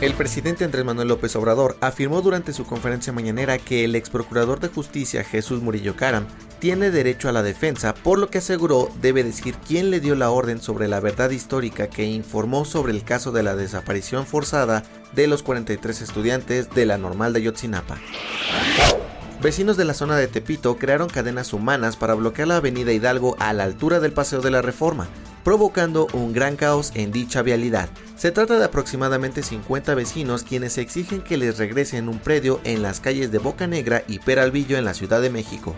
El presidente Andrés Manuel López Obrador afirmó durante su conferencia mañanera que el ex procurador de justicia Jesús Murillo Caram tiene derecho a la defensa, por lo que aseguró debe decir quién le dio la orden sobre la verdad histórica que informó sobre el caso de la desaparición forzada de los 43 estudiantes de la normal de Yotzinapa. Vecinos de la zona de Tepito crearon cadenas humanas para bloquear la avenida Hidalgo a la altura del Paseo de la Reforma, provocando un gran caos en dicha vialidad. Se trata de aproximadamente 50 vecinos quienes exigen que les regresen un predio en las calles de Boca Negra y Peralvillo en la Ciudad de México.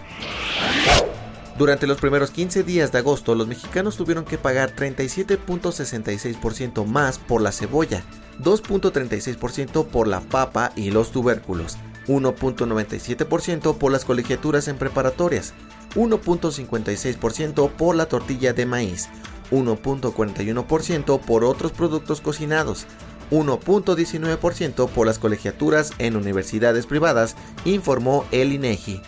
Durante los primeros 15 días de agosto, los mexicanos tuvieron que pagar 37.66% más por la cebolla, 2.36% por la papa y los tubérculos, 1.97% por las colegiaturas en preparatorias, 1.56% por la tortilla de maíz, 1.41% por otros productos cocinados, 1.19% por las colegiaturas en universidades privadas, informó el INEGI.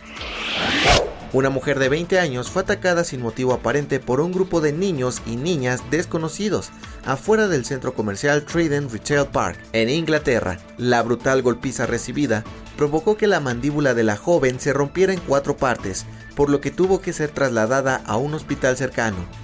Una mujer de 20 años fue atacada sin motivo aparente por un grupo de niños y niñas desconocidos afuera del centro comercial Trident Retail Park, en Inglaterra. La brutal golpiza recibida provocó que la mandíbula de la joven se rompiera en cuatro partes, por lo que tuvo que ser trasladada a un hospital cercano.